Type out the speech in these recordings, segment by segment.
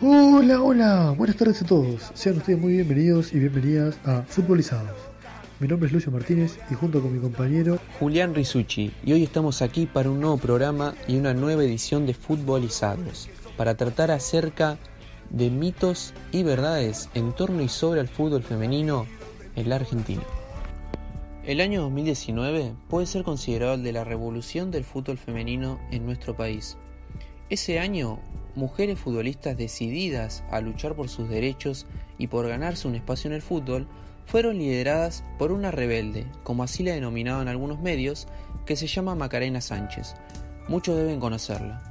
Hola, hola, buenas tardes a todos. Sean ustedes muy bienvenidos y bienvenidas a Futbolizados. Mi nombre es Lucio Martínez y junto con mi compañero Julián Risucci y hoy estamos aquí para un nuevo programa y una nueva edición de Futbolizados para tratar acerca de mitos y verdades en torno y sobre el fútbol femenino en la Argentina. El año 2019 puede ser considerado el de la revolución del fútbol femenino en nuestro país. Ese año mujeres futbolistas decididas a luchar por sus derechos y por ganarse un espacio en el fútbol, fueron lideradas por una rebelde, como así la denominaban algunos medios, que se llama Macarena Sánchez. Muchos deben conocerla.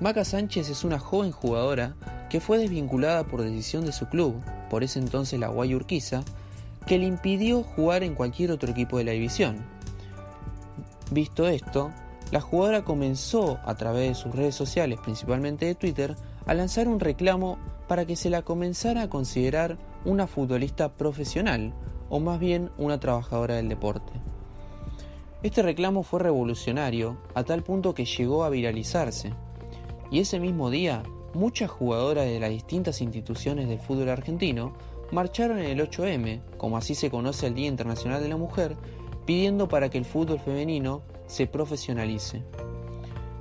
Maca Sánchez es una joven jugadora que fue desvinculada por decisión de su club, por ese entonces la Guayurquiza, que le impidió jugar en cualquier otro equipo de la división. Visto esto, la jugadora comenzó a través de sus redes sociales, principalmente de Twitter, a lanzar un reclamo para que se la comenzara a considerar una futbolista profesional, o más bien una trabajadora del deporte. Este reclamo fue revolucionario a tal punto que llegó a viralizarse, y ese mismo día muchas jugadoras de las distintas instituciones del fútbol argentino marcharon en el 8M, como así se conoce el Día Internacional de la Mujer, pidiendo para que el fútbol femenino se profesionalice.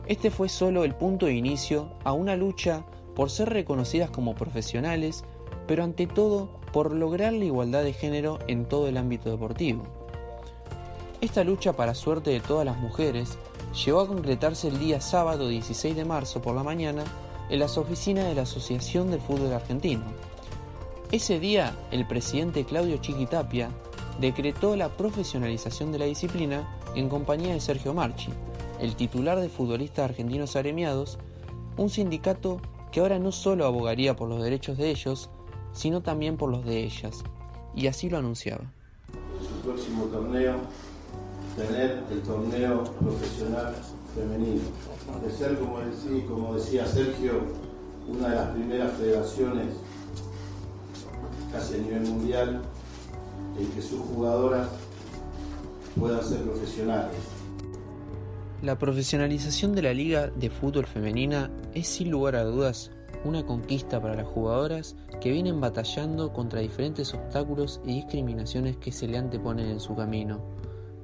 Este fue solo el punto de inicio a una lucha por ser reconocidas como profesionales, pero ante todo por lograr la igualdad de género en todo el ámbito deportivo. Esta lucha para suerte de todas las mujeres llegó a concretarse el día sábado 16 de marzo por la mañana en las oficinas de la Asociación del Fútbol Argentino. Ese día, el presidente Claudio Chiquitapia decretó la profesionalización de la disciplina en compañía de Sergio Marchi, el titular de Futbolistas Argentinos Aremiados, un sindicato que ahora no solo abogaría por los derechos de ellos, sino también por los de ellas, y así lo anunciaba. En su próximo torneo, tener el torneo profesional femenino, de ser, como decía, como decía Sergio, una de las primeras federaciones casi a nivel mundial en que sus jugadoras puedan ser profesionales. La profesionalización de la Liga de Fútbol Femenina es sin lugar a dudas una conquista para las jugadoras que vienen batallando contra diferentes obstáculos y discriminaciones que se le anteponen en su camino.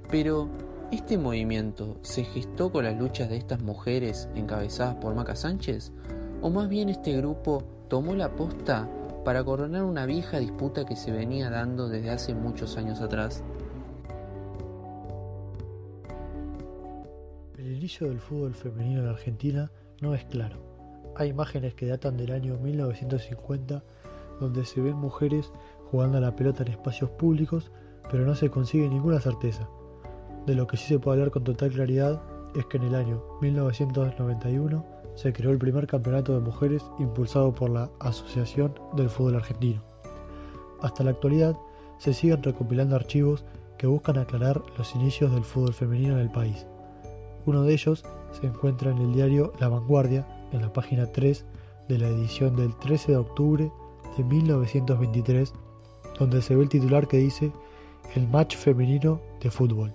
Pero, ¿este movimiento se gestó con las luchas de estas mujeres encabezadas por Maca Sánchez? ¿O más bien este grupo tomó la posta para coronar una vieja disputa que se venía dando desde hace muchos años atrás? El inicio del fútbol femenino en Argentina no es claro. Hay imágenes que datan del año 1950 donde se ven mujeres jugando a la pelota en espacios públicos, pero no se consigue ninguna certeza. De lo que sí se puede hablar con total claridad es que en el año 1991 se creó el primer campeonato de mujeres impulsado por la Asociación del Fútbol Argentino. Hasta la actualidad se siguen recopilando archivos que buscan aclarar los inicios del fútbol femenino en el país. Uno de ellos se encuentra en el diario La Vanguardia, en la página 3 de la edición del 13 de octubre de 1923, donde se ve el titular que dice El match femenino de fútbol.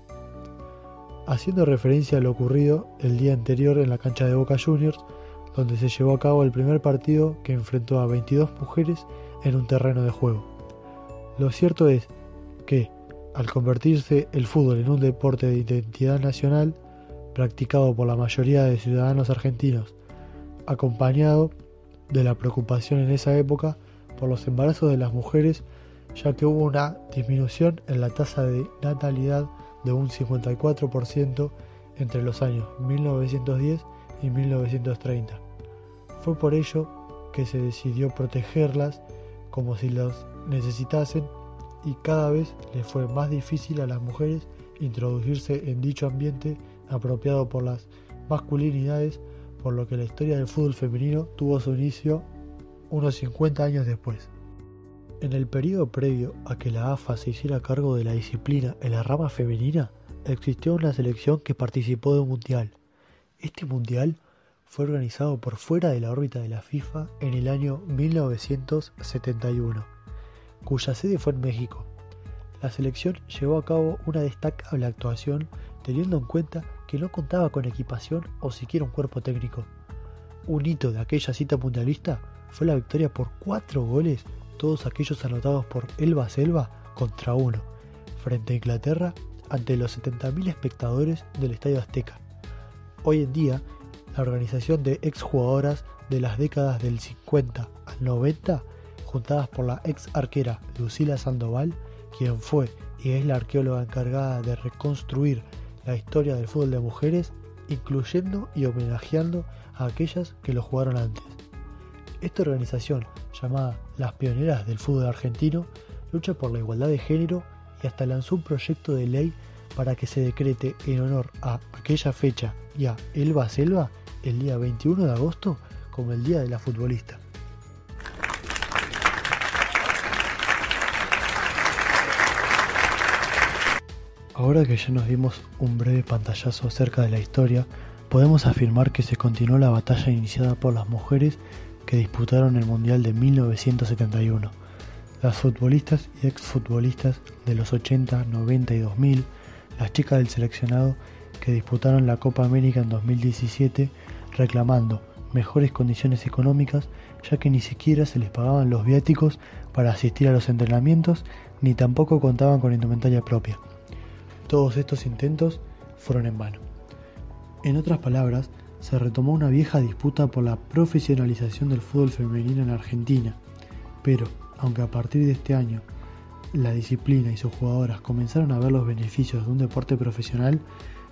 Haciendo referencia a lo ocurrido el día anterior en la cancha de Boca Juniors, donde se llevó a cabo el primer partido que enfrentó a 22 mujeres en un terreno de juego. Lo cierto es que, al convertirse el fútbol en un deporte de identidad nacional, practicado por la mayoría de ciudadanos argentinos, acompañado de la preocupación en esa época por los embarazos de las mujeres, ya que hubo una disminución en la tasa de natalidad de un 54% entre los años 1910 y 1930. Fue por ello que se decidió protegerlas como si los necesitasen y cada vez les fue más difícil a las mujeres introducirse en dicho ambiente apropiado por las masculinidades, por lo que la historia del fútbol femenino tuvo su inicio unos 50 años después. En el periodo previo a que la AFA se hiciera cargo de la disciplina en la rama femenina, existió una selección que participó de un mundial. Este mundial fue organizado por fuera de la órbita de la FIFA en el año 1971, cuya sede fue en México. La selección llevó a cabo una destacable actuación teniendo en cuenta que no contaba con equipación o siquiera un cuerpo técnico. Un hito de aquella cita mundialista fue la victoria por cuatro goles, todos aquellos anotados por Elba Selva contra uno, frente a Inglaterra ante los 70.000 espectadores del Estadio Azteca. Hoy en día, la organización de exjugadoras de las décadas del 50 al 90, juntadas por la ex arquera Lucila Sandoval, quien fue y es la arqueóloga encargada de reconstruir la historia del fútbol de mujeres, incluyendo y homenajeando a aquellas que lo jugaron antes. Esta organización, llamada Las Pioneras del Fútbol Argentino, lucha por la igualdad de género y hasta lanzó un proyecto de ley para que se decrete en honor a aquella fecha y a Elba Selva el día 21 de agosto como el Día de la Futbolista. Ahora que ya nos dimos un breve pantallazo acerca de la historia, podemos afirmar que se continuó la batalla iniciada por las mujeres que disputaron el Mundial de 1971. Las futbolistas y exfutbolistas de los 80, 90 y 2000, las chicas del seleccionado que disputaron la Copa América en 2017 reclamando mejores condiciones económicas ya que ni siquiera se les pagaban los viáticos para asistir a los entrenamientos ni tampoco contaban con indumentaria propia. Todos estos intentos fueron en vano. En otras palabras, se retomó una vieja disputa por la profesionalización del fútbol femenino en Argentina, pero aunque a partir de este año la disciplina y sus jugadoras comenzaron a ver los beneficios de un deporte profesional,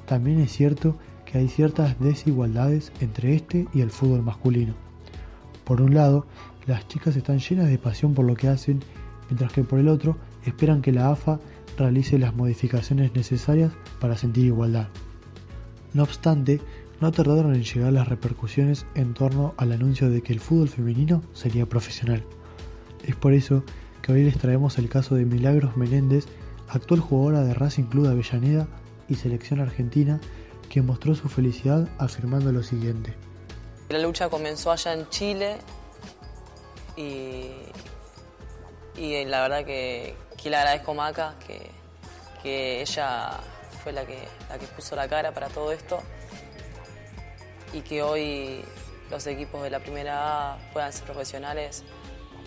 también es cierto que hay ciertas desigualdades entre este y el fútbol masculino. Por un lado, las chicas están llenas de pasión por lo que hacen, mientras que por el otro esperan que la AFA realice las modificaciones necesarias para sentir igualdad. No obstante, no tardaron en llegar las repercusiones en torno al anuncio de que el fútbol femenino sería profesional. Es por eso que hoy les traemos el caso de Milagros Menéndez, actual jugadora de Racing Club de Avellaneda y selección argentina, quien mostró su felicidad afirmando lo siguiente. La lucha comenzó allá en Chile y, y la verdad que, que le agradezco a Maca, que, que ella fue la que, la que puso la cara para todo esto y que hoy los equipos de la primera A puedan ser profesionales,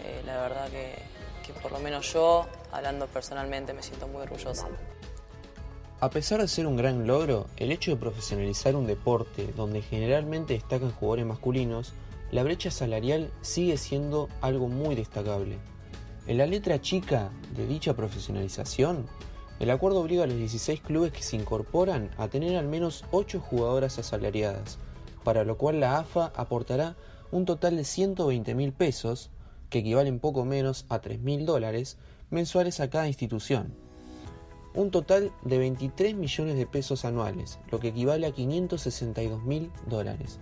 eh, la verdad que, que por lo menos yo, hablando personalmente, me siento muy orgullosa. A pesar de ser un gran logro, el hecho de profesionalizar un deporte donde generalmente destacan jugadores masculinos, la brecha salarial sigue siendo algo muy destacable. En la letra chica de dicha profesionalización, el acuerdo obliga a los 16 clubes que se incorporan a tener al menos 8 jugadoras asalariadas, para lo cual la AFA aportará un total de 120 mil pesos, que equivalen poco menos a 3 mil dólares, mensuales a cada institución. Un total de 23 millones de pesos anuales, lo que equivale a 562 mil dólares.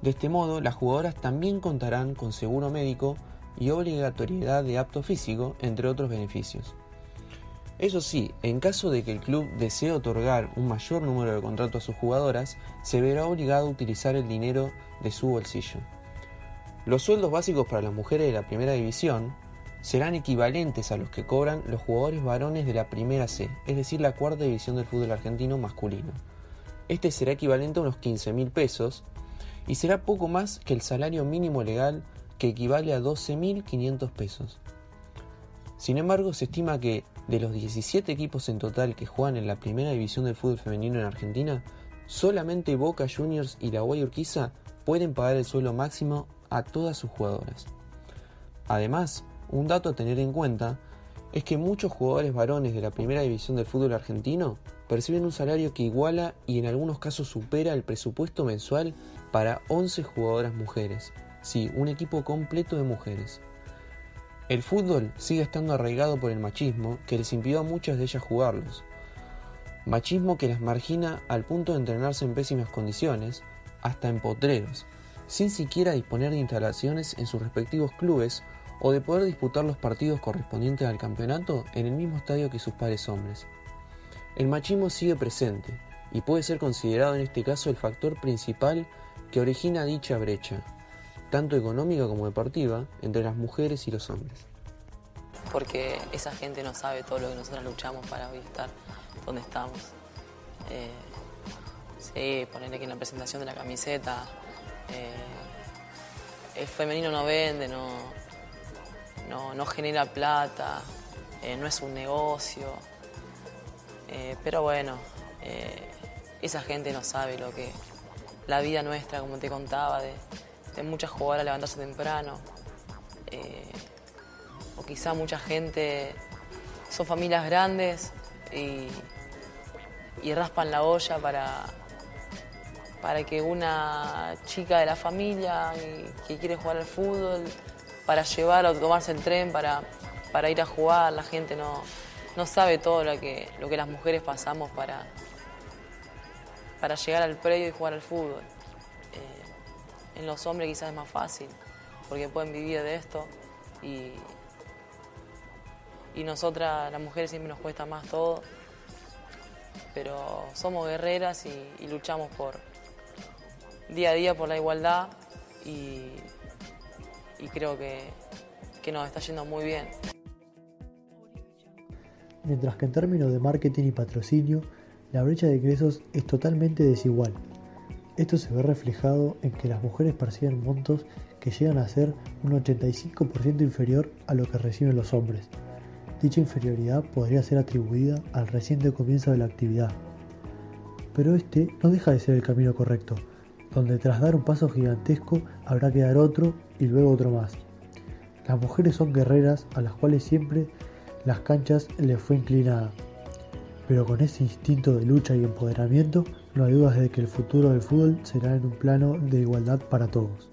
De este modo, las jugadoras también contarán con seguro médico y obligatoriedad de apto físico, entre otros beneficios. Eso sí, en caso de que el club desee otorgar un mayor número de contratos a sus jugadoras, se verá obligado a utilizar el dinero de su bolsillo. Los sueldos básicos para las mujeres de la primera división serán equivalentes a los que cobran los jugadores varones de la primera C, es decir, la cuarta división del fútbol argentino masculino. Este será equivalente a unos 15 mil pesos y será poco más que el salario mínimo legal que equivale a 12.500 pesos. Sin embargo, se estima que de los 17 equipos en total que juegan en la primera división del fútbol femenino en Argentina, solamente Boca Juniors y la Guay Urquiza pueden pagar el suelo máximo a todas sus jugadoras. Además, un dato a tener en cuenta es que muchos jugadores varones de la primera división del fútbol argentino perciben un salario que iguala y en algunos casos supera el presupuesto mensual para 11 jugadoras mujeres. Sí, un equipo completo de mujeres. El fútbol sigue estando arraigado por el machismo que les impidió a muchas de ellas jugarlos. Machismo que las margina al punto de entrenarse en pésimas condiciones, hasta en potreros, sin siquiera disponer de instalaciones en sus respectivos clubes o de poder disputar los partidos correspondientes al campeonato en el mismo estadio que sus pares hombres. El machismo sigue presente y puede ser considerado en este caso el factor principal que origina dicha brecha, tanto económica como deportiva, entre las mujeres y los hombres. Porque esa gente no sabe todo lo que nosotros luchamos para hoy estar donde estamos. Eh, sí, ponerle que en la presentación de la camiseta, eh, el femenino no vende, no, no, genera plata, eh, no es un negocio. Pero bueno, esa gente no sabe lo que la vida nuestra, como te contaba, de, muchas jugadoras levantarse temprano. o quizá mucha gente, son familias grandes y, y raspan la olla para, para que una chica de la familia que quiere jugar al fútbol, para llevar o tomarse el tren para, para ir a jugar, la gente no, no sabe todo lo que, lo que las mujeres pasamos para, para llegar al predio y jugar al fútbol. En los hombres quizás es más fácil, porque pueden vivir de esto y, y nosotras, las mujeres, siempre nos cuesta más todo, pero somos guerreras y luchamos por, día a día por la igualdad y, creo que, que nos está yendo muy bien. Mientras que en términos de marketing y patrocinio, la brecha de ingresos es totalmente desigual. Esto se ve reflejado en que las mujeres perciben montos que llegan a ser un 85% inferior a lo que reciben los hombres. Dicha inferioridad podría ser atribuida al reciente comienzo de la actividad. Pero este no deja de ser el camino correcto, donde tras dar un paso gigantesco habrá que dar otro y luego otro más. Las mujeres son guerreras a las cuales siempre las canchas les fue inclinada, pero con ese instinto de lucha y empoderamiento no hay dudas de que el futuro del fútbol será en un plano de igualdad para todos.